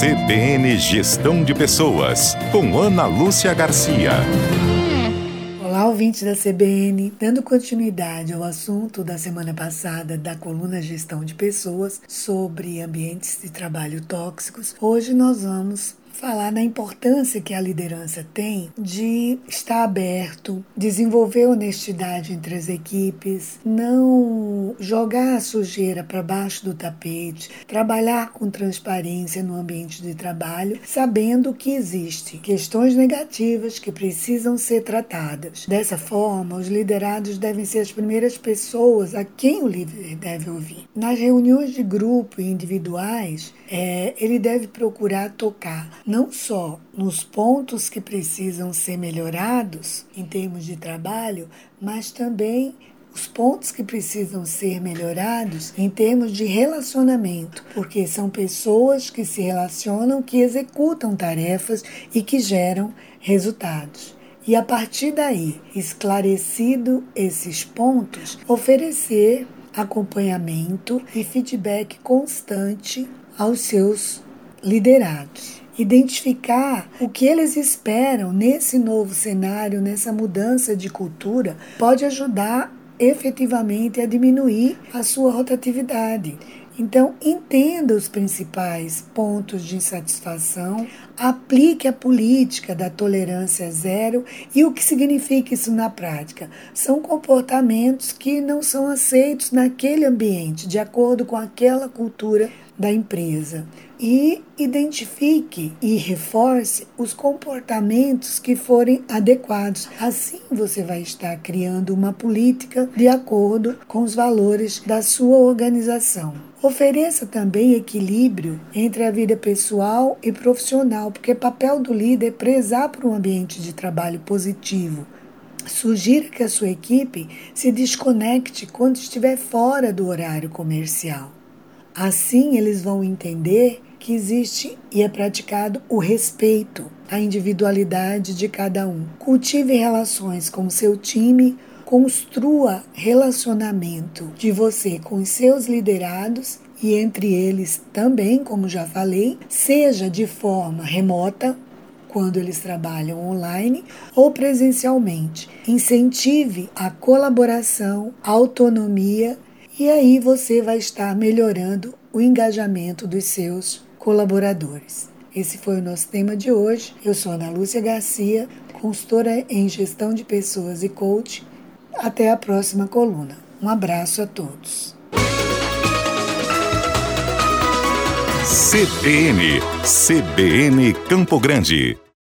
CBN Gestão de Pessoas, com Ana Lúcia Garcia. Olá, ouvintes da CBN. Dando continuidade ao assunto da semana passada da coluna Gestão de Pessoas sobre ambientes de trabalho tóxicos, hoje nós vamos falar na importância que a liderança tem de estar aberto, desenvolver honestidade entre as equipes, não jogar a sujeira para baixo do tapete, trabalhar com transparência no ambiente de trabalho, sabendo que existe questões negativas que precisam ser tratadas. Dessa forma, os liderados devem ser as primeiras pessoas a quem o líder deve ouvir. Nas reuniões de grupo e individuais, é, ele deve procurar tocar não só nos pontos que precisam ser melhorados em termos de trabalho, mas também os pontos que precisam ser melhorados em termos de relacionamento, porque são pessoas que se relacionam, que executam tarefas e que geram resultados. E a partir daí, esclarecido esses pontos, oferecer acompanhamento e feedback constante aos seus liderados. Identificar o que eles esperam nesse novo cenário, nessa mudança de cultura, pode ajudar efetivamente a diminuir a sua rotatividade. Então, entenda os principais pontos de insatisfação, aplique a política da tolerância zero e o que significa isso na prática? São comportamentos que não são aceitos naquele ambiente, de acordo com aquela cultura da empresa e identifique e reforce os comportamentos que forem adequados. Assim você vai estar criando uma política de acordo com os valores da sua organização. Ofereça também equilíbrio entre a vida pessoal e profissional, porque papel do líder é prezar por um ambiente de trabalho positivo. Sugira que a sua equipe se desconecte quando estiver fora do horário comercial. Assim, eles vão entender que existe e é praticado o respeito à individualidade de cada um. Cultive relações com seu time, construa relacionamento de você com seus liderados e entre eles também, como já falei, seja de forma remota, quando eles trabalham online ou presencialmente. Incentive a colaboração, a autonomia e aí você vai estar melhorando o engajamento dos seus colaboradores. Esse foi o nosso tema de hoje. Eu sou Ana Lúcia Garcia, consultora em gestão de pessoas e coach. Até a próxima coluna. Um abraço a todos. CBN, CBN Campo Grande.